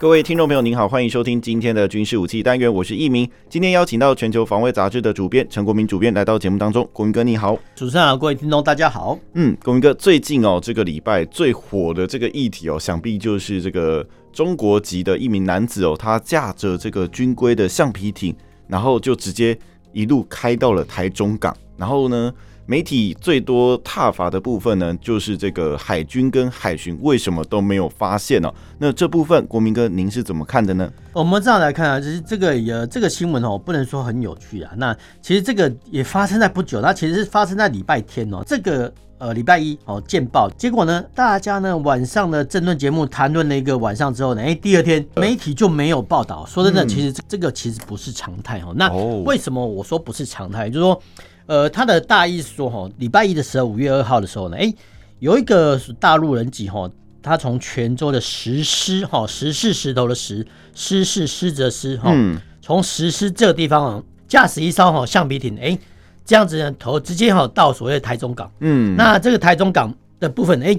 各位听众朋友，您好，欢迎收听今天的军事武器单元，我是易明。今天邀请到全球防卫杂志的主编陈国民主编来到节目当中，国民哥你好。主持人好，各位听众大家好。嗯，国民哥，最近哦，这个礼拜最火的这个议题哦，想必就是这个中国籍的一名男子哦，他驾着这个军规的橡皮艇，然后就直接一路开到了台中港，然后呢，媒体最多踏伐的部分呢，就是这个海军跟海巡为什么都没有发现呢、哦？那这部分，国民哥您是怎么看的呢？我们这样来看啊，就是这个呃，这个新闻哦，不能说很有趣啊。那其实这个也发生在不久，那其实是发生在礼拜天哦。这个呃礼拜一哦见报，结果呢，大家呢晚上的政论节目谈论了一个晚上之后呢，哎，第二天媒体就没有报道。说真的，其实这这个其实不是常态哦。那为什么我说不是常态？就是说。呃，他的大意是说，哈，礼拜一的时候，五月二号的时候呢，哎，有一个大陆人籍，哈，他从泉州的石狮，哈，石是石头的石，狮是狮子的狮，哈，从石狮这个地方啊，驾驶一艘哈橡皮艇，哎，这样子呢，头直接哈到所谓的台中港，嗯，那这个台中港的部分，哎，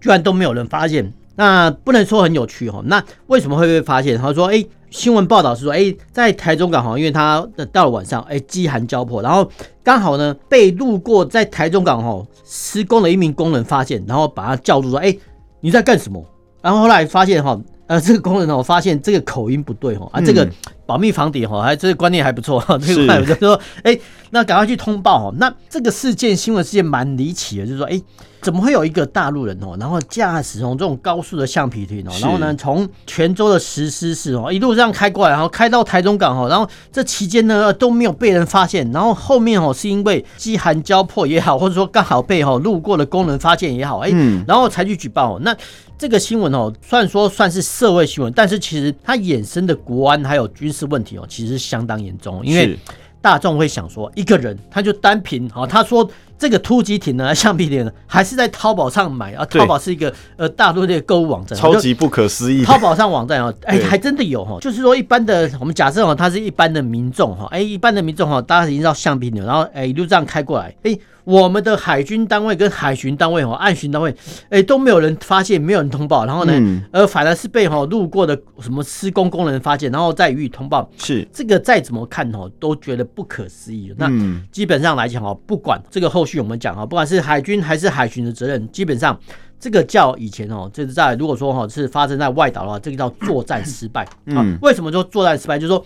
居然都没有人发现，那不能说很有趣哈，那为什么会被发现？他说，哎。新闻报道是说，哎，在台中港哈，因为他到了晚上，哎，饥寒交迫，然后刚好呢被路过在台中港哈施工的一名工人发现，然后把他叫住说，哎，你在干什么？然后后来发现哈，呃，这个工人呢，我发现这个口音不对哈，啊，这个保密防谍哈，还这个观念还不错哈，这个就说，哎，那赶快去通报哦，那这个事件新闻事件蛮离奇的，就是说，哎。怎么会有一个大陆人哦，然后驾驶从这种高速的橡皮艇哦，然后呢从泉州的石狮市哦一路这样开过来，然后开到台中港哦，然后这期间呢都没有被人发现，然后后面哦是因为饥寒交迫也好，或者说刚好被哦路过的工人发现也好，哎，然后才去举报。那这个新闻哦，虽然说算是社会新闻，但是其实它衍生的国安还有军事问题哦，其实相当严重，因为大众会想说，一个人他就单凭哦，他说。这个突击艇呢，橡皮艇呢，还是在淘宝上买啊？淘宝是一个呃大陆的购物网站，超级不可思议。淘宝上网站哦，哎，还真的有哈，就是说一般的，我们假设哦，他是一般的民众哈，哎，一般的民众哈，大家已经知道橡皮艇，然后哎一路这样开过来，哎。我们的海军单位跟海巡单位哦，岸巡单位，哎、欸，都没有人发现，没有人通报，然后呢，嗯、呃，反而是被哈路过的什么施工工人发现，然后再予以通报。是这个再怎么看哦，都觉得不可思议。那基本上来讲哦，不管这个后续我们讲哦，不管是海军还是海巡的责任，基本上这个叫以前哦，这是在如果说哈是发生在外岛的话，这个叫作战失败。嗯，为什么说作战失败？就是说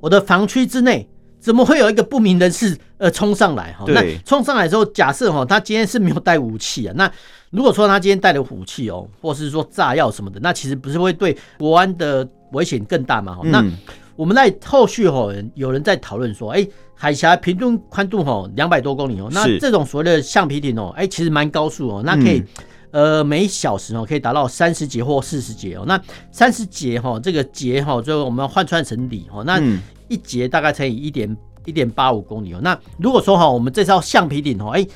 我的防区之内。怎么会有一个不明人士呃冲上来哈？那冲上来之后，假设哈他今天是没有带武器啊，那如果说他今天带了武器哦，或是说炸药什么的，那其实不是会对国安的危险更大吗？那我们在后续哈有人在讨论说，哎，海峡平均宽度哈两百多公里哦，那这种所谓的橡皮艇哦，哎，其实蛮高速哦，那可以呃每小时哦可以达到三十节或四十节哦，那三十节哈这个节哈就我们要换算成里哦，那。一节大概乘以一点一点八五公里哦。那如果说哈，我们这艘橡皮艇哦，哎，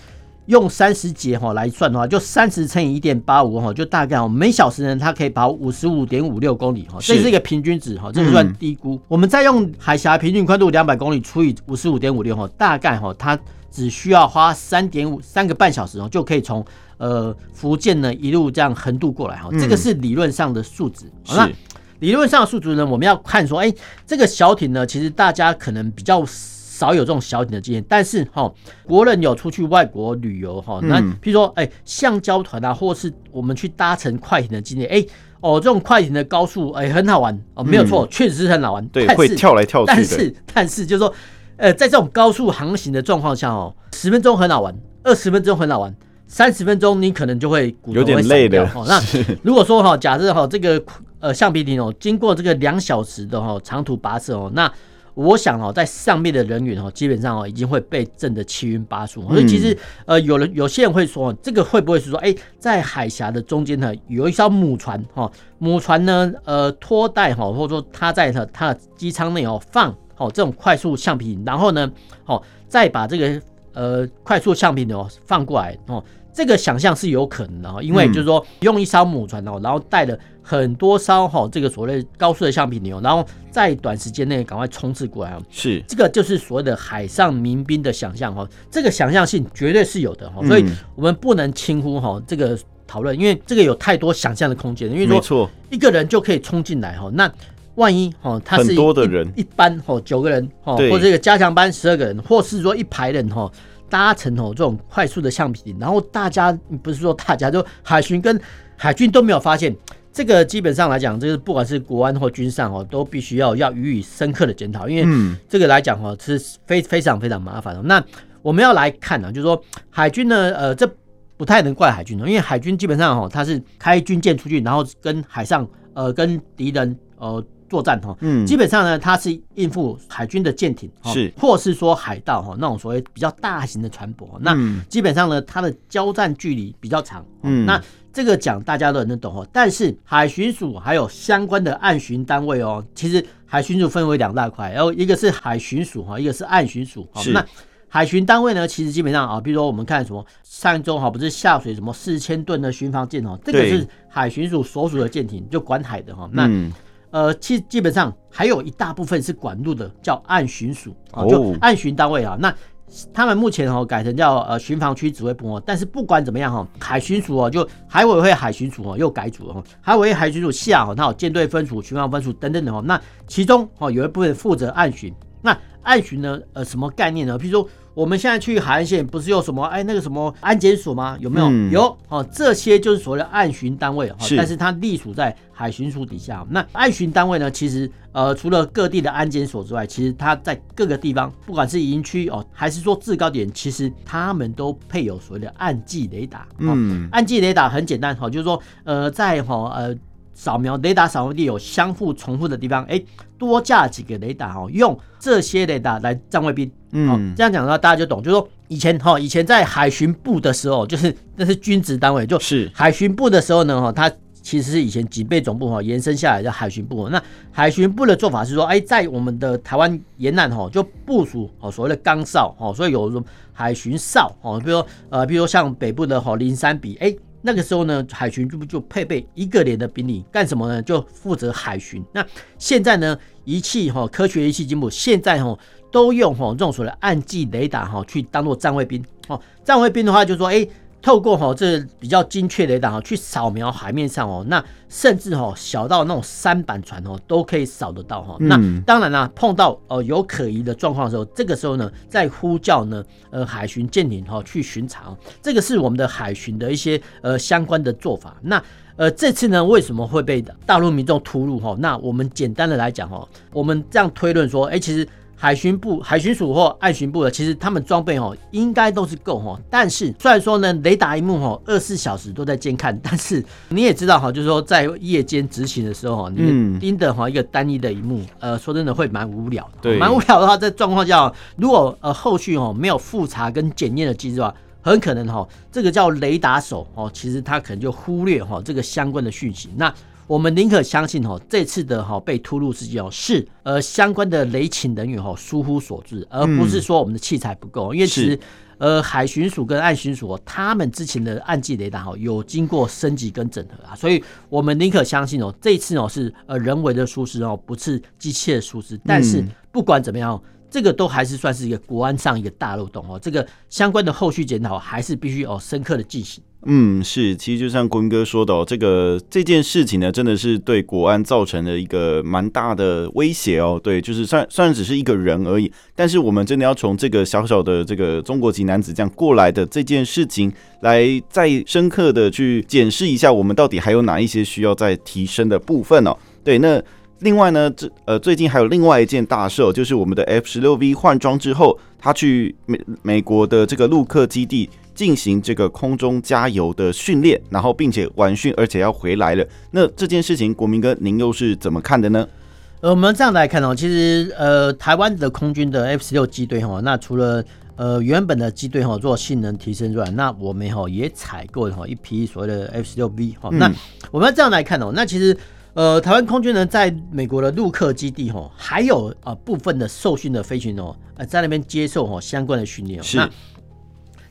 用三十节哈来算的话，就三十乘以一点八五哈，就大概哦每小时呢，它可以跑五十五点五六公里哈，这是一个平均值哈，这是算低估。我们再用海峡平均宽度两百公里除以五十五点五六哈，大概哈它只需要花三点五三个半小时哦，就可以从呃福建呢一路这样横渡过来哈，这个是理论上的数值。是。理论上的数值呢，我们要看说，哎、欸，这个小艇呢，其实大家可能比较少有这种小艇的经验，但是哈，国人有出去外国旅游哈，那譬如说，哎、欸，橡胶团啊，或是我们去搭乘快艇的经验，哎、欸，哦，这种快艇的高速，哎、欸，很好玩哦，没有错，确实是很好玩，对，会跳来跳去，但是，但是就是说，呃，在这种高速航行的状况下哦，十分钟很好玩，二十分钟很好玩，三十分钟你可能就会骨头会有点累的。那如果说哈，假设哈这个。呃，橡皮艇哦，经过这个两小时的哈长途跋涉哦，那我想哦，在上面的人员哦，基本上哦，已经会被震得七晕八素。所以其实呃，有人有些人会说，这个会不会是说，哎，在海峡的中间呢，有一艘母船哈，母船呢，呃，拖带哈，或者说它在它它的机舱内哦放哦这种快速橡皮艇，然后呢，哦再把这个呃快速橡皮艇哦放过来哦。这个想象是有可能的哈，因为就是说用一艘母船哦，然后带了很多艘哈这个所谓高速的橡皮艇，然后在短时间内赶快冲刺过来啊。是这个就是所谓的海上民兵的想象哈，这个想象性绝对是有的哈，所以我们不能轻忽哈这个讨论，因为这个有太多想象的空间。因为说一个人就可以冲进来哈，那万一哈他是很多的人，一班哈九个人哦，或者这个加强班十二个人，或是说一排人哈。搭乘哦这种快速的橡皮艇，然后大家不是说大家就海巡跟海军都没有发现，这个基本上来讲，就是不管是国安或军上哦，都必须要要予以深刻的检讨，因为这个来讲哦是非非常非常麻烦的。那我们要来看呢，就是说海军呢，呃，这不太能怪海军哦，因为海军基本上哦，它是开军舰出去，然后跟海上呃跟敌人呃。作战哈，嗯，基本上呢，它是应付海军的舰艇，是，或是说海盗哈，那种所谓比较大型的船舶。那基本上呢，它的交战距离比较长，嗯，那这个讲大家都能懂哦。但是海巡署还有相关的岸巡单位哦，其实海巡署分为两大块，然后一个是海巡署哈，一个是岸巡署。是，那海巡单位呢，其实基本上啊，比如说我们看什么上周哈，不是下水什么四千吨的巡防舰哦，这个是海巡署所属的舰艇，就管海的哈。那呃，基基本上还有一大部分是管路的，叫岸巡署啊，就岸巡单位啊。那他们目前哦改成叫呃巡防区指挥部哦。但是不管怎么样哈，海巡署哦，就海委会海巡署哦又改组了哈。海委会海巡署下哦，它有舰队分署、巡防分署等等的哦。那其中哦有一部分负责暗巡。那暗巡呢，呃，什么概念呢？譬如说。我们现在去海岸线，不是有什么哎那个什么安检所吗？有没有？嗯、有哦，这些就是所谓的岸巡单位哈，但是它隶属在海巡署底下。那岸巡单位呢，其实呃除了各地的安检所之外，其实它在各个地方，不管是营区哦，还是说制高点，其实他们都配有所谓的岸记雷达。嗯，岸记雷达很简单哈，就是说呃在哈呃。扫描雷达扫描地有相互重复的地方，哎，多架几个雷达哦，用这些雷达来站卫兵，嗯，这样讲的话大家就懂，就是说以前哈，以前在海巡部的时候，就是那是军职单位，就是海巡部的时候呢哈，它其实是以前警备总部哈延伸下来的海巡部。那海巡部的做法是说，哎，在我们的台湾沿岸哈就部署哦所谓的岗哨哦，所以有海巡哨哦，比如说呃，比如说像北部的哈林山比哎。那个时候呢，海巡就就配备一个连的兵力干什么呢？就负责海巡。那现在呢，仪器哈，科学仪器进步，现在哈都用哈这种所谓的暗记雷达哈去当做战卫兵。哦，战卫兵的话就说，哎。透过哈这比较精确的雷达哈去扫描海面上哦，那甚至哈小到那种三板船哦都可以扫得到哈。那当然啦，碰到呃有可疑的状况的时候，这个时候呢再呼叫呢呃海巡舰艇哈去巡查，这个是我们的海巡的一些呃相关的做法。那呃这次呢为什么会被大陆民众突入哈？那我们简单的来讲哈，我们这样推论说，哎其实。海巡部、海巡署或岸巡部的，其实他们装备哦，应该都是够哈。但是虽然说呢，雷达一幕哦，二十四小时都在监看，但是你也知道哈，就是说在夜间执勤的时候哈，你盯着哈一个单一的一幕，呃，说真的会蛮无聊的。对，蛮无聊的话，在状况下，如果呃后续哦没有复查跟检验的机制的话，很可能哈这个叫雷达手哦，其实他可能就忽略哈这个相关的讯息。那我们宁可相信哈，这次的哈被突入事件哦是呃相关的雷勤人员哈疏忽所致，而不是说我们的器材不够。因为其实呃海巡署跟岸巡署他们之前的岸际雷达哈有经过升级跟整合啊，所以我们宁可相信哦，这次哦是呃人为的疏失哦，不是机器的疏失。但是不管怎么样，这个都还是算是一个国安上一个大漏洞哦，这个相关的后续检讨还是必须哦深刻的进行。嗯，是，其实就像国铭哥说的哦，这个这件事情呢，真的是对国安造成了一个蛮大的威胁哦。对，就是算算只是一个人而已，但是我们真的要从这个小小的这个中国籍男子这样过来的这件事情，来再深刻的去检视一下，我们到底还有哪一些需要再提升的部分哦。对，那另外呢，这呃最近还有另外一件大事，就是我们的 F 十六 V 换装之后，他去美美国的这个陆克基地。进行这个空中加油的训练，然后并且完训，而且要回来了。那这件事情，国民哥，您又是怎么看的呢？呃，我们这样来看哦，其实呃，台湾的空军的 F 十六机队哈，那除了呃原本的机队哈做性能提升之外，那我们哈也采购哈一批所谓的 F 十六 V 哈。那我们要这样来看哦，那其实呃，台湾空军呢，在美国的陆克基地哈，还有啊部分的受训的飞行员哦，呃，在那边接受哈相关的训练。是那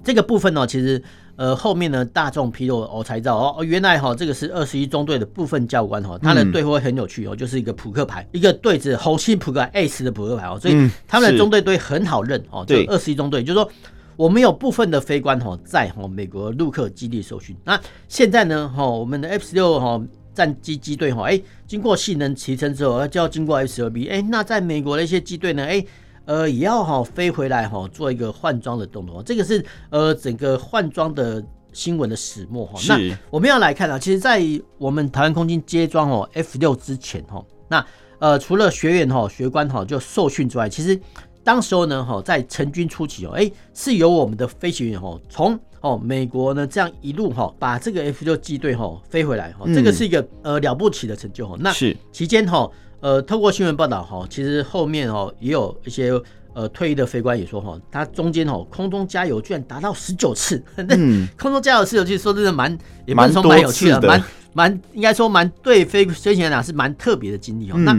这个部分呢，其实呃后面呢大众披露我才知道哦，原来哈这个是二十一中队的部分教官哈，他的队徽很有趣哦，就是一个扑克牌，一个对子红心扑克 S 的扑克牌哦，所以他们的中队队很好认哦。对，二十一中队就是说我们有部分的飞官哈在哈美国陆克基地受训。那现在呢哈，我们的 F 十六哈。战机机队哈，哎，经过性能提升之后，就要经过 F 十六 B，哎，那在美国的一些机队呢，哎，呃，也要哈飞回来哈，做一个换装的动作。这个是呃整个换装的新闻的始末哈。是那我们要来看啊，其实，在我们台湾空军接装哦 F 六之前哈，那呃除了学员哈学官哈就受训之外，其实。当时候呢，哈，在成军初期哦，哎，是由我们的飞行员哈，从哦美国呢这样一路哈，把这个 F 六机队哈飞回来哈，这个是一个呃了不起的成就哈。那期间哈，呃，透过新闻报道哈，其实后面哦也有一些呃退役的飞官也说哈，他中间哦空中加油居然达到十九次，嗯，空中加油十九次，说真的蛮也蛮说蛮有趣的，蛮蛮应该说蛮对飞飞行员来讲是蛮特别的经历哦。那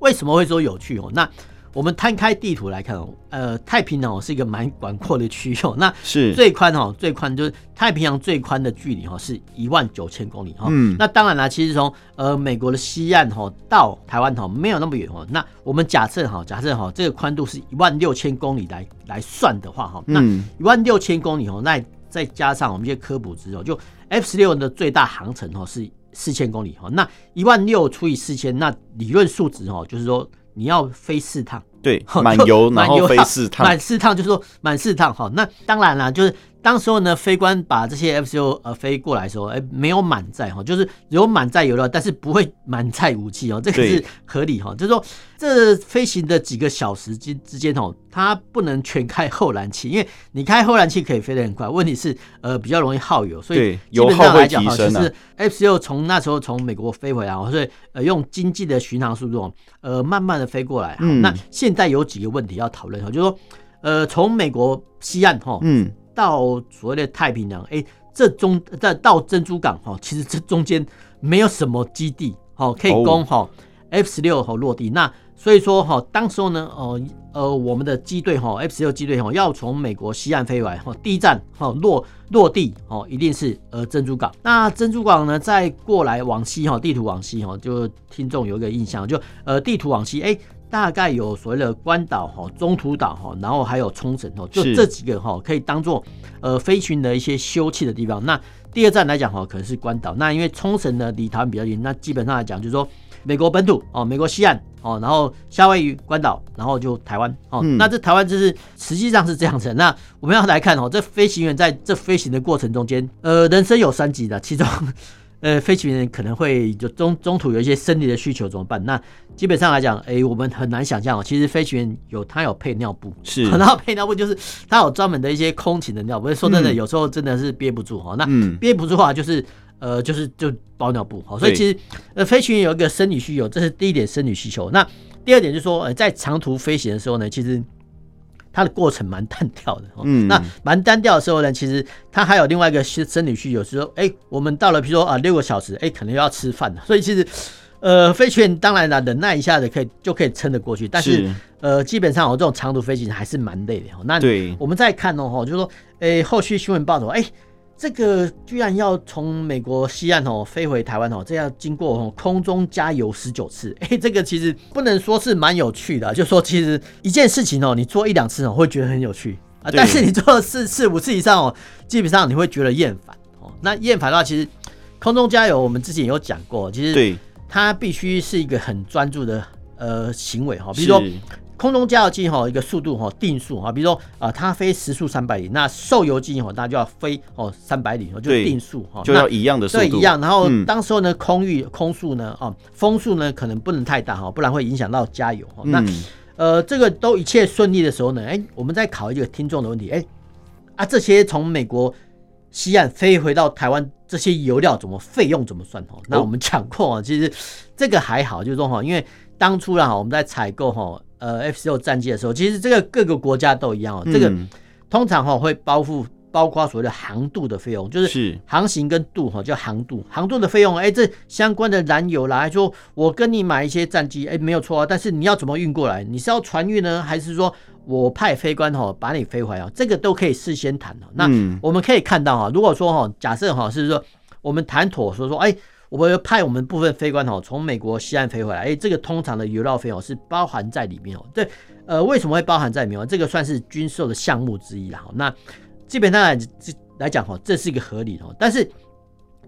为什么会说有趣哦？那我们摊开地图来看哦，呃，太平洋是一个蛮广阔的区域哦。那是最宽哦，最宽就是太平洋最宽的距离哈，是一万九千公里哈。嗯，那当然了，其实从呃美国的西岸哈到台湾哈没有那么远哦。那我们假设哈，假设哈这个宽度是一万六千公里来来算的话哈，那一万六千公里哦，那再加上我们一些科普值哦，就 F 十六的最大航程哦是四千公里哈。那一万六除以四千，那理论数值哦就是说。你要飞四趟，对，满油 然后飞四趟，满四趟就是说满四趟哈。那当然了，就是。当时候呢，飞官把这些 F 十六呃飞过来的时候，哎，没有满载哈，就是有满载油料，但是不会满载武器哦，这个是合理哈。就是说，这飞行的几个小时之之间哦，它不能全开后燃器，因为你开后燃器可以飞得很快，问题是呃比较容易耗油，所以基本上来讲哈，就是 F 十六从那时候从美国飞回来，所以呃用经济的巡航速度呃慢慢的飞过来。嗯，那现在有几个问题要讨论哈，就是说呃从美国西岸哈，嗯。到所谓的太平洋，哎，这中在到珍珠港哈，其实这中间没有什么基地，好可以供哈 F 十六哈落地。那所以说哈，当时候呢，哦呃，我们的机队哈 F 十六机队哈要从美国西岸飞回来哈，第一站哈落落地哦，一定是呃珍珠港。那珍珠港呢，再过来往西哈，地图往西哈，就听众有一个印象，就呃地图往西哎。大概有所谓的关岛哈、中途岛哈，然后还有冲绳哦，就这几个哈可以当做呃飞行的一些休憩的地方。那第二站来讲哈，可能是关岛。那因为冲绳呢离台湾比较近，那基本上来讲就是说美国本土哦，美国西岸哦，然后夏威夷关岛，然后就台湾哦。那这台湾就是实际上是这样子。那我们要来看哦，这飞行员在这飞行的过程中间，呃，人生有三级的，其中。呃，飞行员可能会就中中途有一些生理的需求怎么办？那基本上来讲，哎，我们很难想象哦。其实飞行员有他有配尿布，是，然后配尿布就是他有专门的一些空勤的尿布。说真的，有时候真的是憋不住哈。那憋不住的话，就是呃，就是就包尿布。好，所以其实呃，飞行员有一个生理需求，这是第一点生理需求。那第二点就是说，呃，在长途飞行的时候呢，其实。它的过程蛮单调的，嗯，那蛮单调的时候呢，其实它还有另外一个生理需求，是说，哎，我们到了，比如说啊，六个小时，哎，可能又要吃饭了，所以其实，呃，飞行员当然了，忍耐一下子可以就可以撑得过去，但是，呃，基本上我这种长途飞行还是蛮累的，那我们再看哦，就是说，哎，后续新闻报道，哎。这个居然要从美国西岸哦飞回台湾哦，这要经过哦空中加油十九次，哎，这个其实不能说是蛮有趣的，就说其实一件事情哦，你做一两次哦会觉得很有趣啊，但是你做了四次五次以上哦，基本上你会觉得厌烦哦。那厌烦的话，其实空中加油我们之前有讲过，其实它必须是一个很专注的呃行为哈，比如说。空中加油机哈，一个速度哈定速哈，比如说啊，它飞时速三百里，那受油机哈，它就要飞哦三百里，就定速哈，就要一样的速度，对，一样。然后当时候呢，空域空速呢，啊，风速呢可能不能太大哈，不然会影响到加油。那呃，这个都一切顺利的时候呢，哎，我们再考一个听众的问题，哎，啊，这些从美国西岸飞回到台湾，这些油料怎么费用怎么算？哦，那我们讲过啊，其实这个还好，就是说哈，因为当初啦，我们在采购哈。呃，F 十六战机的时候，其实这个各个国家都一样哦。这个通常哈会包付包括所谓的航渡的费用，就是航行跟渡哈，叫航渡，航渡的费用，哎，这相关的燃油啦，说我跟你买一些战机，哎，没有错啊，但是你要怎么运过来？你是要船运呢，还是说我派飞官哈把你飞回来啊？这个都可以事先谈的。那我们可以看到哈，如果说哈，假设哈是说我们谈妥说说，哎。我们派我们部分飞官哦，从美国西岸飞回来，哎，这个通常的油料费用是包含在里面哦。对，呃，为什么会包含在里面？这个算是军售的项目之一啦。那基本上来来讲哈，这是一个合理的。但是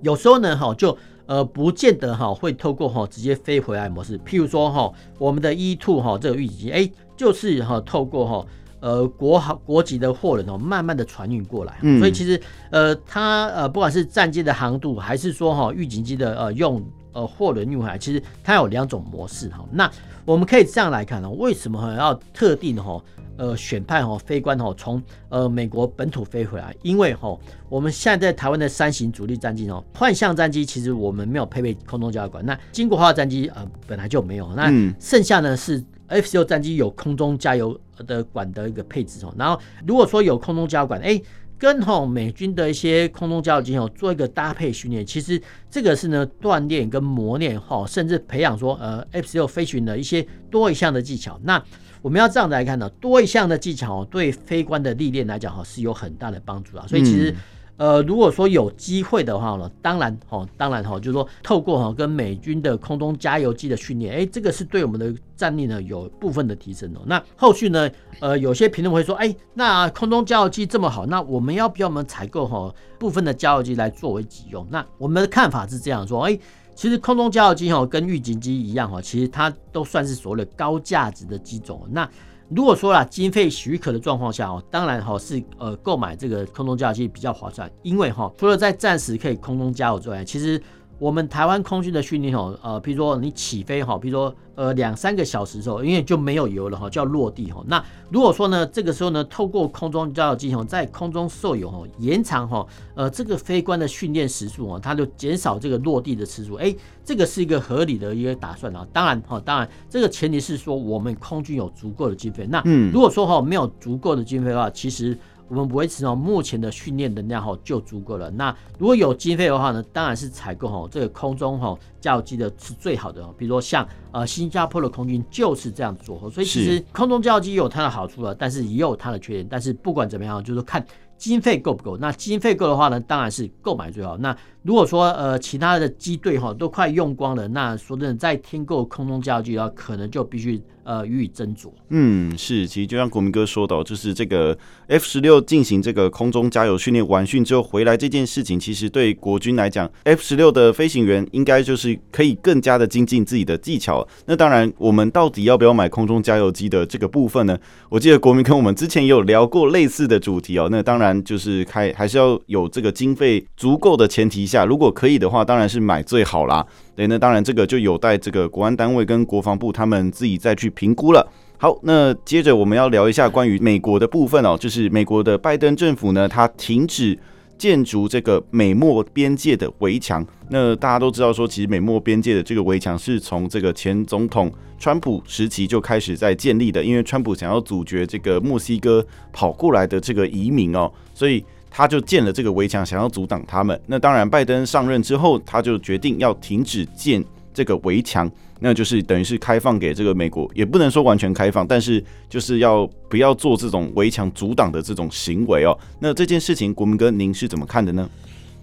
有时候呢哈，就呃不见得哈会透过哈直接飞回来模式。譬如说哈，我们的 E Two 哈这个预警机，哎，就是哈透过哈。呃，国航国籍的货轮哦，慢慢的船运过来，嗯、所以其实呃，它呃，不管是战机的航渡，还是说哈预警机的呃用呃货轮运回来，其实它有两种模式哈。那我们可以这样来看呢，为什么要特定哈呃选派哈飞官哈从呃美国本土飞回来？因为哈我们现在在台湾的三型主力战机哦，幻象战机其实我们没有配备空中加油管，那经国号战机呃本来就没有，那剩下呢是。F 十六战机有空中加油的管的一个配置哦，然后如果说有空中加油管，哎，跟吼美军的一些空中加油机哦做一个搭配训练，其实这个是呢锻炼跟磨练哈，甚至培养说呃 F 十六飞行的一些多一项的技巧。那我们要这样子来看呢，多一项的技巧对飞官的历练来讲哈是有很大的帮助啊，所以其实。呃，如果说有机会的话呢，当然哈，当然哈，就是说透过哈跟美军的空中加油机的训练，哎，这个是对我们的战力呢有部分的提升哦。那后续呢，呃，有些评论会说，哎，那空中加油机这么好，那我们要不要我们采购哈部分的加油机来作为己用？那我们的看法是这样说，哎，其实空中加油机哈跟预警机一样哈，其实它都算是所谓的高价值的机种。那如果说啦，经费许可的状况下哦，当然哈是呃购买这个空中加油机比较划算，因为哈除了在暂时可以空中加油之外，其实。我们台湾空军的训练哦，呃，比如说你起飞哈，比如说呃两三个小时之后，因为就没有油了哈，就要落地哈。那如果说呢，这个时候呢，透过空中加油机哦，在空中受油哈，延长哈，呃，这个飞官的训练时数哦，它就减少这个落地的次数。哎，这个是一个合理的一个打算啊。当然哈，当然这个前提是说我们空军有足够的经费。那如果说哈没有足够的经费的话，其实。我们维持哦，目前的训练能量哈就足够了。那如果有经费的话呢，当然是采购哈这个空中哈加油机的是最好的哦。比如说像呃新加坡的空军就是这样做。所以其实空中加油机有它的好处了，但是也有它的缺点。但是不管怎么样，就是看。经费够不够？那经费够的话呢，当然是购买最好。那如果说呃其他的机队哈都快用光了，那说真的再添购空中加油机的话，可能就必须呃予以斟酌。嗯，是，其实就像国民哥说的，就是这个 F 十六进行这个空中加油训练完训之后回来这件事情，其实对国军来讲，F 十六的飞行员应该就是可以更加的精进自己的技巧。那当然，我们到底要不要买空中加油机的这个部分呢？我记得国民跟我们之前也有聊过类似的主题哦。那当然。就是开还是要有这个经费足够的前提下，如果可以的话，当然是买最好啦。对，那当然这个就有待这个国安单位跟国防部他们自己再去评估了。好，那接着我们要聊一下关于美国的部分哦，就是美国的拜登政府呢，他停止。建筑这个美墨边界的围墙，那大家都知道说，其实美墨边界的这个围墙是从这个前总统川普时期就开始在建立的，因为川普想要阻绝这个墨西哥跑过来的这个移民哦，所以他就建了这个围墙，想要阻挡他们。那当然，拜登上任之后，他就决定要停止建这个围墙。那就是等于是开放给这个美国，也不能说完全开放，但是就是要不要做这种围墙阻挡的这种行为哦。那这件事情，国民哥您是怎么看的呢？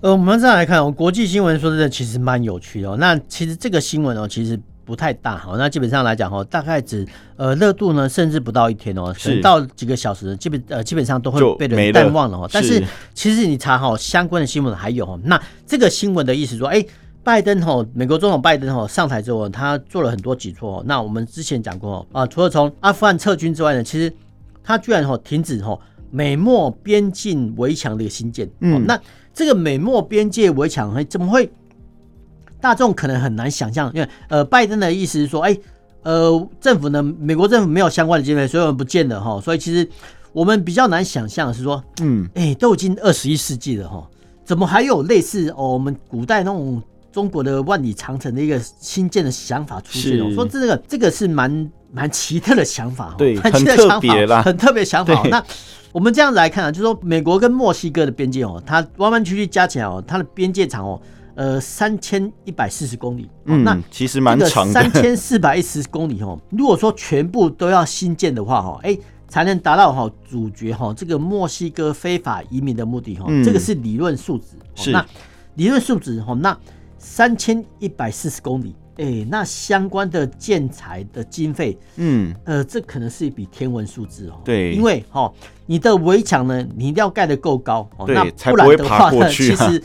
呃，我们再来看哦，国际新闻说的其实蛮有趣的哦。那其实这个新闻哦，其实不太大哈。那基本上来讲哦，大概只呃热度呢，甚至不到一天哦，等到几个小时，基本呃基本上都会被人淡忘了哦。但是其实你查哈相关的新闻还有哦，那这个新闻的意思说，哎。拜登哈，美国总统拜登哈上台之后，他做了很多举措。那我们之前讲过啊，除了从阿富汗撤军之外呢，其实他居然哈停止哈美墨边境围墙的一个新建。嗯，那这个美墨边界围墙，怎么会？大众可能很难想象，因为呃，拜登的意思是说，哎，呃，政府呢，美国政府没有相关的经费，所以我们不见了哈。所以其实我们比较难想象是说，嗯，哎，都已经二十一世纪了哈，怎么还有类似哦，我们古代那种。中国的万里长城的一个新建的想法出现。我说这个这个是蛮蛮奇特的想法，对，很特别啦，很特别想法。那我们这样子来看啊，就是说美国跟墨西哥的边界哦，它弯弯曲曲加起来哦，它的边界长哦，呃，三千一百四十公里。嗯，那其实蛮长的，三千四百一十公里哦。如果说全部都要新建的话哈，哎，才能达到哈主角哈这个墨西哥非法移民的目的哈。这个是理论数值。是。那理论数值哈，那三千一百四十公里。哎、欸，那相关的建材的经费，嗯，呃，这可能是一笔天文数字哦。对，因为哈，你的围墙呢，你一定要盖得够高，对，那不然的话呢，其实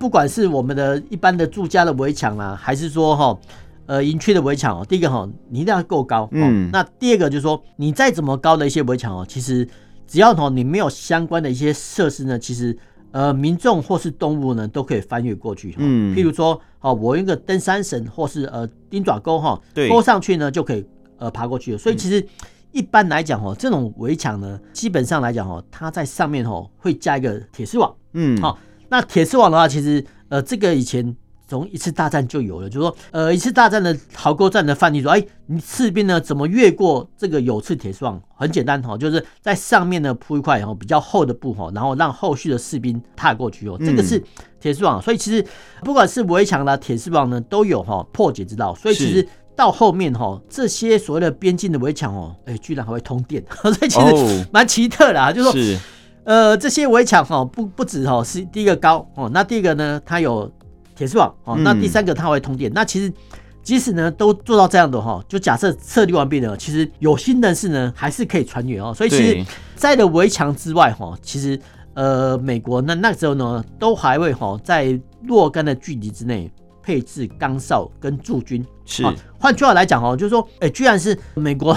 不管是我们的一般的住家的围墙啦，还是说哈，呃，营区的围墙哦，第一个哈，你一定要够高，嗯，那第二个就是说，你再怎么高的一些围墙哦，其实只要哈你没有相关的一些设施呢，其实。呃，民众或是动物呢，都可以翻越过去。嗯，譬如说，哦，我用一个登山绳或是呃钉爪钩哈，勾上去呢，就可以呃爬过去了。所以其实一般来讲哦，这种围墙呢，基本上来讲哦，它在上面哦会加一个铁丝网。嗯，好，那铁丝网的话，其实呃这个以前。从一次大战就有了，就是说，呃，一次大战的壕沟战的范例说，哎，你士兵呢怎么越过这个有刺铁丝网？很简单哈，就是在上面呢铺一块哈比较厚的布哈，然后让后续的士兵踏过去哦。这个是铁丝网，所以其实不管是围墙啦、铁丝网呢，都有哈破解之道。所以其实到后面哈，这些所谓的边境的围墙哦，哎，居然还会通电，所以其实蛮奇特的啊。就是说，呃，这些围墙哈不不止哈是第一个高哦，那第二个呢，它有。铁丝网哦，那第三个它会通电。嗯、那其实即使呢都做到这样的哈，就假设设立完毕了，其实有心人士呢还是可以穿越哦。所以其实在的围墙之外哈，其实呃美国那那个时候呢都还会哈在若干的距离之内配置钢哨跟驻军。是，换句话来讲哦，就是说，哎、欸，居然是美国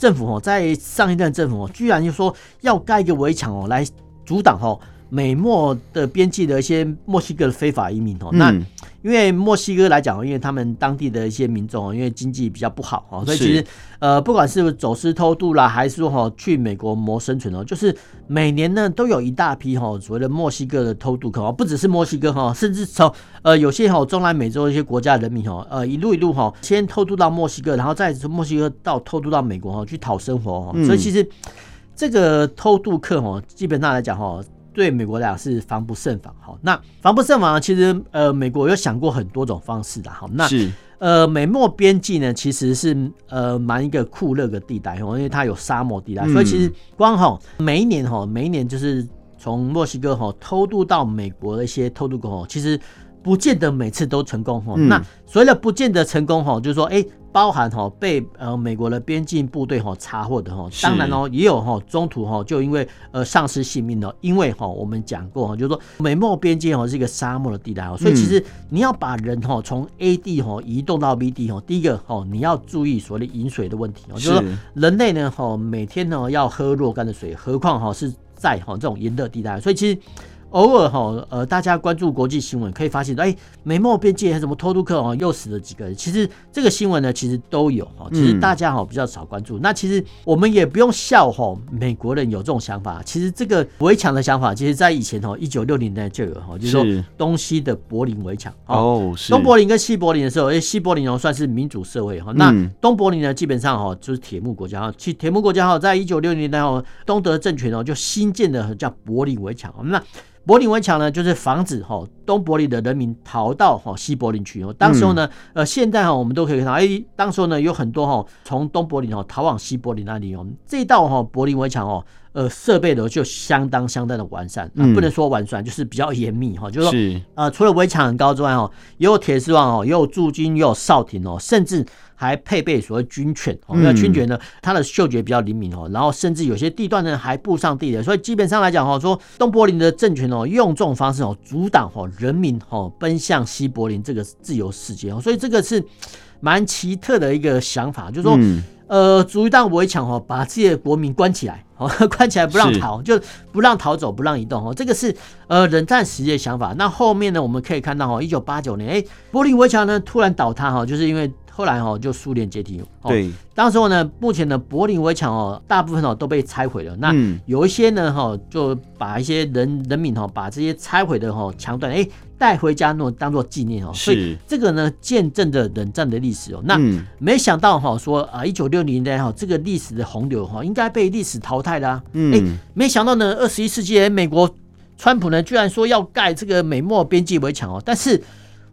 政府哦，在上一任政府哦，居然就说要盖一个围墙哦来阻挡哦。美墨的边境的一些墨西哥的非法移民哦，那因为墨西哥来讲，因为他们当地的一些民众哦，因为经济比较不好哦，所以其实呃，不管是走私偷渡啦，还是说哈去美国谋生存哦，就是每年呢都有一大批哈所谓的墨西哥的偷渡客哦，不只是墨西哥哈，甚至从呃有些哈中南美洲一些国家的人民哦，呃一路一路哈先偷渡到墨西哥，然后再从墨西哥到偷渡到美国哈去讨生活哦，所以其实这个偷渡客哦，基本上来讲哈。对美国来讲是防不胜防，好，那防不胜防其实呃，美国有想过很多种方式的，好，那是。呃，美墨边境呢，其实是呃蛮一个酷热的地带哦，因为它有沙漠地带，嗯、所以其实光哈每一年哈，每一年就是从墨西哥哈偷渡到美国的一些偷渡客，其实不见得每次都成功哈。嗯、那所谓的不见得成功哈，就是说哎。包含哈被呃美国的边境部队哈查获的哈，当然哦也有哈中途哈就因为呃丧失性命的，因为哈我们讲过哈，就是说美墨边界哈是一个沙漠的地带哦，所以其实你要把人哈从 A 地哈移动到 B 地哈，第一个哈你要注意所谓的饮水的问题哦，就是说人类呢哈每天呢要喝若干的水，何况哈是在哈这种炎热地带，所以其实。偶尔哈，呃，大家关注国际新闻，可以发现，哎，美墨边界什么偷渡客哦，又死了几个人。其实这个新闻呢，其实都有哈，其实大家哈比较少关注。嗯、那其实我们也不用笑哈，美国人有这种想法。其实这个围墙的想法，其实在以前哈，一九六零年代就有哈，就是说东西的柏林围墙。哦，是。东柏林跟西柏林的时候，哎，西柏林哦算是民主社会哈，那东柏林呢，基本上哈就是铁幕国家哈，其铁幕国家哈，在一九六零年代哦，东德政权哦就新建的叫柏林围墙。那柏林围墙呢，就是防止哈东柏林的人民逃到哈西柏林去哦。当时候呢，呃，现在哈我们都可以看到，哎，当时候呢有很多哈从东柏林哦逃往西柏林那里哦。这道哈柏林围墙哦，呃，设备的就相当相当的完善，啊，不能说完善，就是比较严密哈。就是说，呃，除了围墙很高之外哦，也有铁丝网哦，也有驻军，也有哨亭哦，甚至。还配备所谓军犬哦，那军犬呢，它的嗅觉比较灵敏哦，然后甚至有些地段呢还布上地雷，所以基本上来讲哈，说东柏林的政权哦，用这种方式哦，阻挡哈人民哦奔向西柏林这个自由世界哦，所以这个是蛮奇特的一个想法，就是说呃，筑一道围墙哦，把自己的国民关起来哦，关起来不让逃，就不让逃走，不让移动哦，这个是呃冷战时期的想法。那后面呢，我们可以看到哦，一九八九年，哎，柏林围墙呢突然倒塌哈，就是因为。后来哈就苏联解体。对，当时候呢，目前的柏林围墙哦，大部分哦都被拆毁了。那有一些呢哈，就把一些人人民哈，把这些拆毁的哈墙段哎带回家弄当做纪念哦。所以这个呢，见证着冷战的历史哦。那没想到哈说啊，一九六零年代哈这个历史的洪流哈，应该被历史淘汰啦啊。哎，没想到呢，二十一世纪美国川普呢居然说要盖这个美墨边境围墙哦，但是。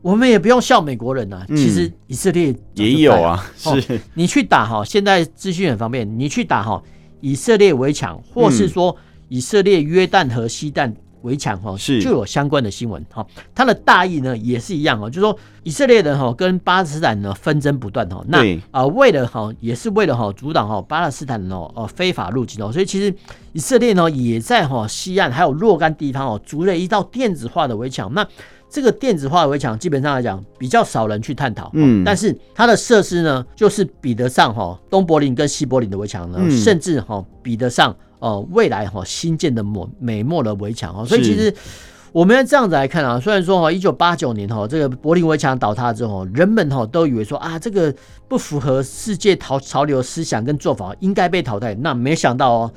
我们也不用笑美国人呐，其实以色列也有啊。是，你去打哈，现在资讯很方便，你去打哈，以色列围墙，或是说以色列约旦和西旦围墙哈，是。就有相关的新闻哈。它的大意呢也是一样哦，就是说以色列人哈跟巴勒斯坦呢纷争不断哈，那啊为了哈也是为了哈阻挡哈巴勒斯坦哦呃非法入侵哦，所以其实以色列呢也在哈西岸还有若干地方哦筑了一道电子化的围墙那。这个电子化围墙基本上来讲比较少人去探讨，嗯，但是它的设施呢，就是比得上哈东柏林跟西柏林的围墙呢，甚至哈比得上呃未来哈新建的美美墨的围墙哦，所以其实我们要这样子来看啊，虽然说哈一九八九年哈这个柏林围墙倒塌之后，人们哈都以为说啊这个不符合世界潮潮流思想跟做法，应该被淘汰，那没想到哦。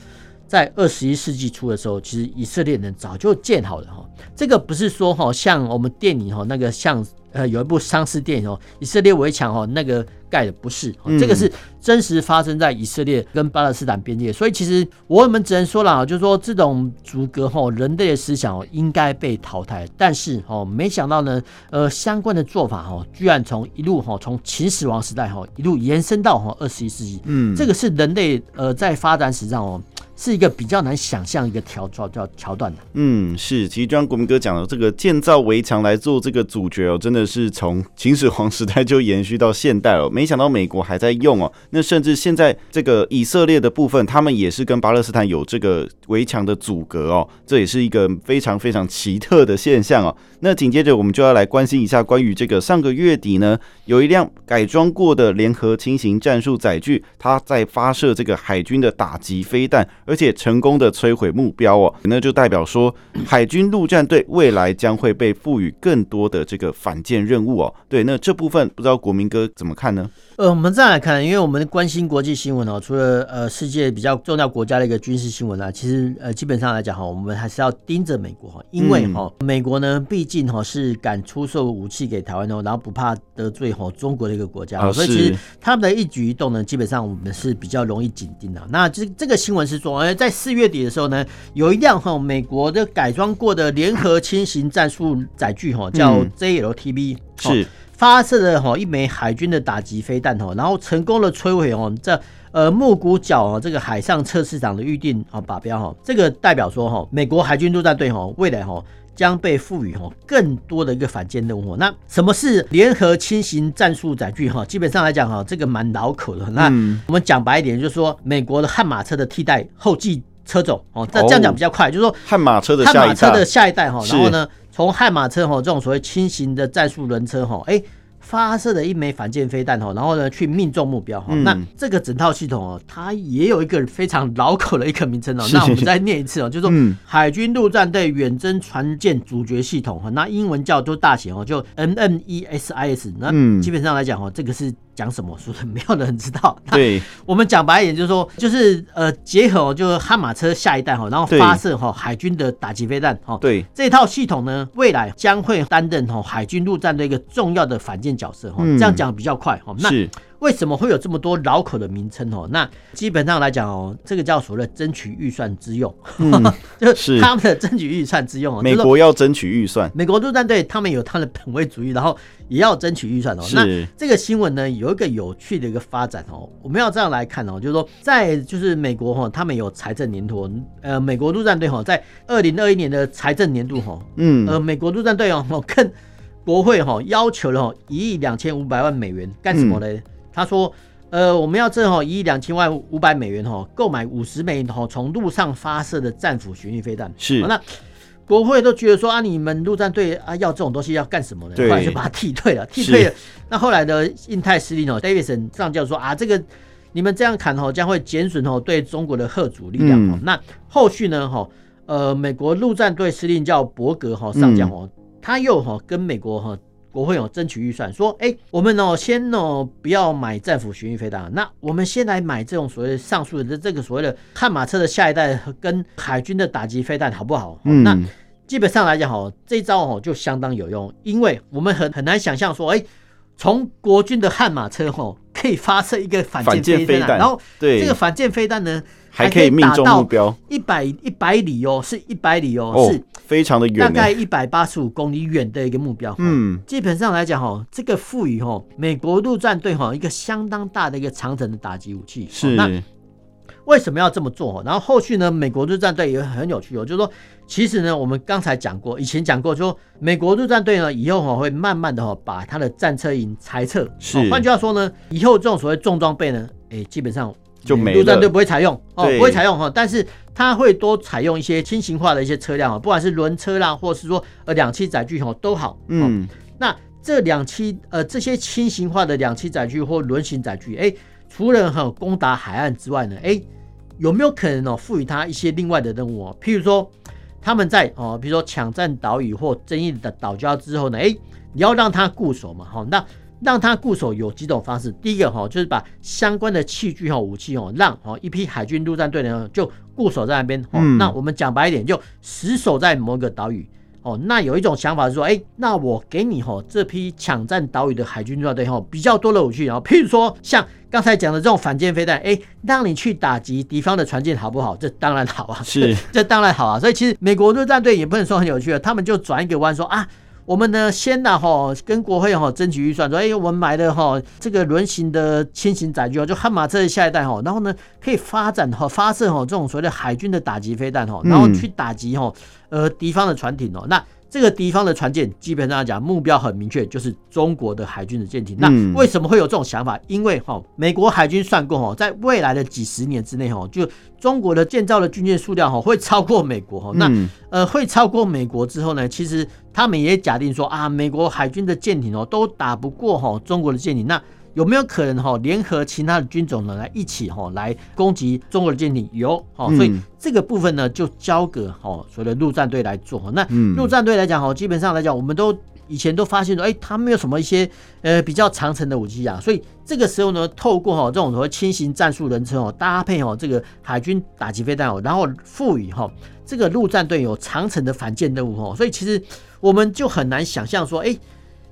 在二十一世纪初的时候，其实以色列人早就建好了哈。这个不是说哈，像我们电影哈那个像呃有一部丧尸电影哦，以色列围墙哈那个盖的不是，这个是真实发生在以色列跟巴勒斯坦边界。所以其实我们只能说了，就是说这种阻隔哈人类的思想哦应该被淘汰。但是哦，没想到呢，呃相关的做法哈，居然从一路哈从秦始皇时代哈一路延伸到哈二十一世纪。嗯，这个是人类呃在发展史上哦。是一个比较难想象一个桥桥叫桥段的。嗯，是，其实就像国民哥讲的，这个建造围墙来做这个主角哦，真的是从秦始皇时代就延续到现代哦。没想到美国还在用哦，那甚至现在这个以色列的部分，他们也是跟巴勒斯坦有这个围墙的阻隔哦，这也是一个非常非常奇特的现象哦。那紧接着我们就要来关心一下关于这个上个月底呢，有一辆改装过的联合轻型战术载具，它在发射这个海军的打击飞弹。而且成功的摧毁目标哦，那就代表说海军陆战队未来将会被赋予更多的这个反舰任务哦。对，那这部分不知道国民哥怎么看呢？呃，我们再来看，因为我们关心国际新闻哦，除了呃世界比较重要国家的一个军事新闻啊，其实呃基本上来讲哈，我们还是要盯着美国哈，因为哈美国呢毕竟哈是敢出售武器给台湾哦，然后不怕得罪哈中国的一个国家，所以其实他们的一举一动呢，基本上我们是比较容易紧盯的。那这这个新闻是说，呃，在四月底的时候呢，有一辆哈美国的改装过的联合轻型战术载具哈，叫 JLTV 是。发射了哈一枚海军的打击飞弹哈，然后成功的摧毁哦这呃木谷角哦这个海上测试场的预定啊靶标哈，这个代表说哈美国海军陆战队哈未来哈将被赋予哈更多的一个反舰任务。那什么是联合轻型战术载具哈？基本上来讲哈这个蛮老口的。那我们讲白一点，就是说美国的悍马车的替代后继车种哦，那这样讲比较快，就是说悍马车的悍马车的下一代哈，然后呢？从悍马车哈这种所谓轻型的战术轮车哈，哎，发射了一枚反舰飞弹哈，然后呢去命中目标哈。那这个整套系统哦，它也有一个非常老口的一个名称哦。那我们再念一次哦，就是说海军陆战队远征船舰主角系统哈，那英文叫做大写哦，就 N N E S I S。那基本上来讲哦，这个是。讲什么说的没有人知道。对，我们讲白一点就是说，就是呃，结合就是悍马车下一代哈，然后发射哈海军的打击飞弹哈。对，这套系统呢，未来将会担任哈海军陆战队一个重要的反舰角色哈。这样讲比较快哈。那为什么会有这么多绕口的名称哦？那基本上来讲哦，这个叫所谓的争取预算之用，嗯、就是他们的争取预算之用哦。美国要争取预算，美国陆战队他们有他的本位主义，然后也要争取预算哦。那这个新闻呢，有一个有趣的一个发展哦，我们要这样来看哦，就是说在就是美国哈，他们有财政年度，呃，美国陆战队哈，在二零二一年的财政年度哈，嗯，呃，美国陆战队哦，跟国会哈要求了一亿两千五百万美元干什么呢？嗯他说：“呃，我们要挣哈一亿两千万五百美元哈，购买五十枚哈从陆上发射的战斧巡弋飞弹。是，那国会都觉得说啊，你们陆战队啊要这种东西要干什么呢？后来就把它替退了，替退了。那后来的印太司令哦，Davidson 上将说啊，这个你们这样砍哈，将会减损哈对中国的核主力量。嗯、那后续呢哈，呃，美国陆战队司令叫伯格哈上将哦，他又哈跟美国哈。”国会有争取预算，说，哎，我们哦先哦不要买战斧巡弋飞弹，那我们先来买这种所谓上述的这个所谓的悍马车的下一代跟海军的打击飞弹，好不好？嗯，那基本上来讲，哦，这一招哦就相当有用，因为我们很很难想象说，哎，从国军的悍马车哦可以发射一个反舰飞弹，然后对这个反舰飞弹呢。还可以命中目标一百一百里哦，是一百里哦，哦，是非常的远，大概一百八十五公里远的一个目标。嗯，基本上来讲哈，这个赋予哈美国陆战队哈一个相当大的一个长城的打击武器。是，那为什么要这么做？然后后续呢，美国陆战队也很有趣哦，就是说，其实呢，我们刚才讲过，以前讲过，就说美国陆战队呢以后哈会慢慢的哈把它的战车营裁撤。是，换句话说呢，以后这种所谓重装备呢，哎，基本上。就陆战队不会采用哦，不会采用哈，但是它会多采用一些轻型化的一些车辆啊，不管是轮车啦，或是说呃两栖载具哈都好。嗯，那这两栖呃这些轻型化的两栖载具或轮型载具，哎，除了哈攻打海岸之外呢，哎，有没有可能哦赋予它一些另外的任务哦？譬如说他们在哦，比如说抢占岛屿或争议的岛礁之后呢，哎，你要让它固守嘛，哈，那。让他固守有几种方式，第一个哈就是把相关的器具哈武器哦让哦一批海军陆战队呢就固守在那边哦。那我们讲白一点，就死守在某个岛屿哦。那有一种想法是说，哎，那我给你哈这批抢占岛屿的海军陆战队哈比较多的武器，然后譬如说像刚才讲的这种反舰飞弹，哎，让你去打击敌方的船舰好不好？这当然好啊，是这当然好啊。所以其实美国陆战队也不能说很有趣啊，他们就转一个弯说啊。我们呢，先呢，哈，跟国会哈争取预算，说，哎，我们买的哈这个轮型的轻型载具哦，就悍马车的下一代哈，然后呢，可以发展哈发射哈这种所谓的海军的打击飞弹哈，然后去打击哈呃敌方的船艇哦，那。这个敌方的船舰基本上讲目标很明确，就是中国的海军的舰艇。那为什么会有这种想法？因为哈，美国海军算过哈，在未来的几十年之内哈，就中国的建造的军舰数量哈会超过美国哈。那呃会超过美国之后呢，其实他们也假定说啊，美国海军的舰艇哦都打不过哈中国的舰艇。那有没有可能哈联合其他的军种呢来一起哈来攻击中国的舰艇？有哈，所以这个部分呢就交给哈所谓的陆战队来做。那陆战队来讲哈，基本上来讲，我们都以前都发现说，哎，他没有什么一些呃比较长程的武器啊。所以这个时候呢，透过哈这种所谓轻型战术人车哦，搭配哦这个海军打击飞弹哦，然后赋予哈这个陆战队有长程的反舰任务哦。所以其实我们就很难想象说，哎。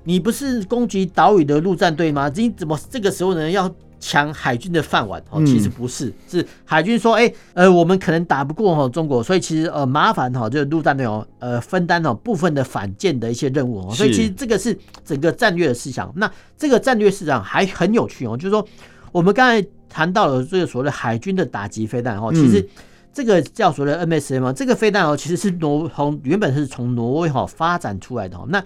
你不是攻击岛屿的陆战队吗？你怎么这个时候呢要抢海军的饭碗？哦，其实不是，是海军说，哎，呃，我们可能打不过哈中国，所以其实呃麻烦哈，这个陆战队哦，呃分担哦部分的反舰的一些任务哦，所以其实这个是整个战略的思想。那这个战略市场还很有趣哦，就是说我们刚才谈到了这个所谓的海军的打击飞弹哦，其实这个叫所谓的 MSM 这个飞弹哦，其实是挪从原本是从挪威哈发展出来的哦，那。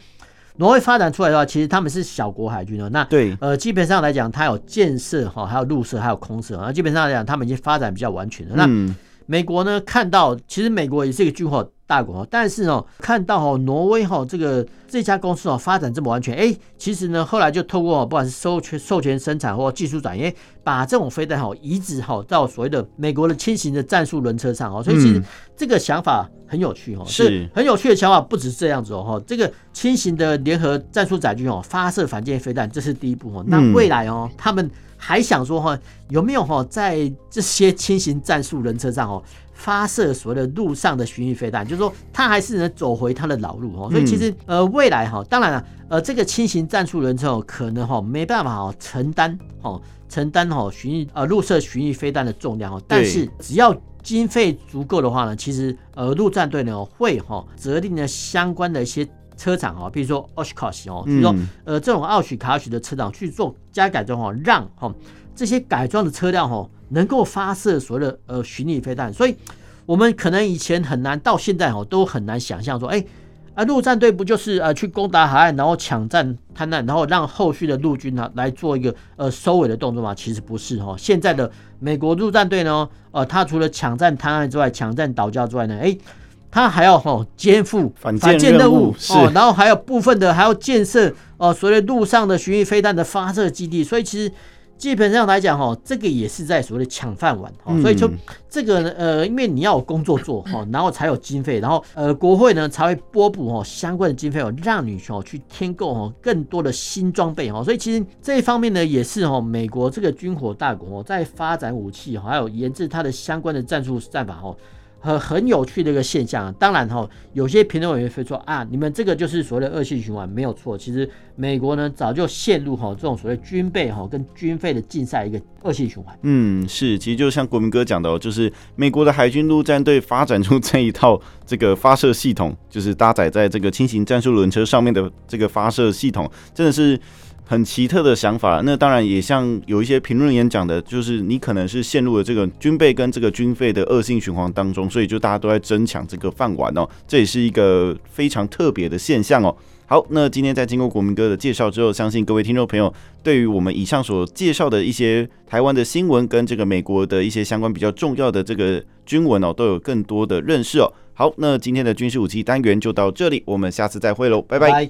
挪威发展出来的话，其实他们是小国海军哦。那对，呃，基本上来讲，它有建设哈，还有陆射，还有空射。那基本上来讲，他们已经发展比较完全了。嗯、那美国呢，看到其实美国也是一个巨火大国，但是哦，看到哈挪威哈这个这家公司哦发展这么完全，哎，其实呢后来就透过不管是授权授权生产或技术转移，把这种飞弹哈移植哈到所谓的美国的轻型的战术轮车上哦，所以其实这个想法很有趣哦，是很有趣的想法，不止这样子哦哈，这个轻型的联合战术载具哦发射反舰飞弹，这是第一步哦，那未来哦他们还想说哈有没有哈在这些轻型战术轮车上哦。发射所谓的陆上的巡弋飞弹，就是说它还是能走回它的老路哦。所以其实呃未来哈，当然了呃这个轻型战术轮车可能哈没办法哈承担哦承担哈巡弋呃陆射巡弋飞弹的重量哦。但是只要经费足够的话呢，其实呃陆战队呢会哈责令呢相关的一些车厂哈，比如说奥许卡西哦，比如说呃这种奥许卡许的车厂去做加改装哈，让哈这些改装的车辆哈。能够发射所谓的呃巡弋飞弹，所以我们可能以前很难，到现在哦都很难想象说，哎啊陆战队不就是呃去攻打海岸，然后抢占滩岸，然后让后续的陆军呢来做一个呃收尾的动作吗？其实不是哦，现在的美国陆战队呢，呃，他除了抢占滩岸之外，抢占岛礁之外呢，哎，他还要哈肩负反舰任务哦，然后还有部分的还要建设呃所谓陆上的巡弋飞弹的发射基地，所以其实。基本上来讲哈，这个也是在所谓的抢饭碗哈，所以就这个呃，因为你要有工作做哈，然后才有经费，然后呃，国会呢才会拨补哈相关的经费哦，让你哦去添购哈更多的新装备哈，所以其实这一方面呢，也是哈美国这个军火大国哦，在发展武器还有研制它的相关的战术战法哦。很很有趣的一个现象啊，当然哈，有些评论委员会说啊，你们这个就是所谓的恶性循环，没有错。其实美国呢早就陷入哈这种所谓军备哈跟军费的竞赛一个恶性循环。嗯，是，其实就像国民哥讲的哦，就是美国的海军陆战队发展出这一套 这个发射系统，就是搭载在这个轻型战术轮车上面的这个发射系统，真的是。很奇特的想法，那当然也像有一些评论员讲的，就是你可能是陷入了这个军备跟这个军费的恶性循环当中，所以就大家都在争抢这个饭碗哦，这也是一个非常特别的现象哦。好，那今天在经过国民哥的介绍之后，相信各位听众朋友对于我们以上所介绍的一些台湾的新闻跟这个美国的一些相关比较重要的这个军闻哦，都有更多的认识哦。好，那今天的军事武器单元就到这里，我们下次再会喽，拜拜。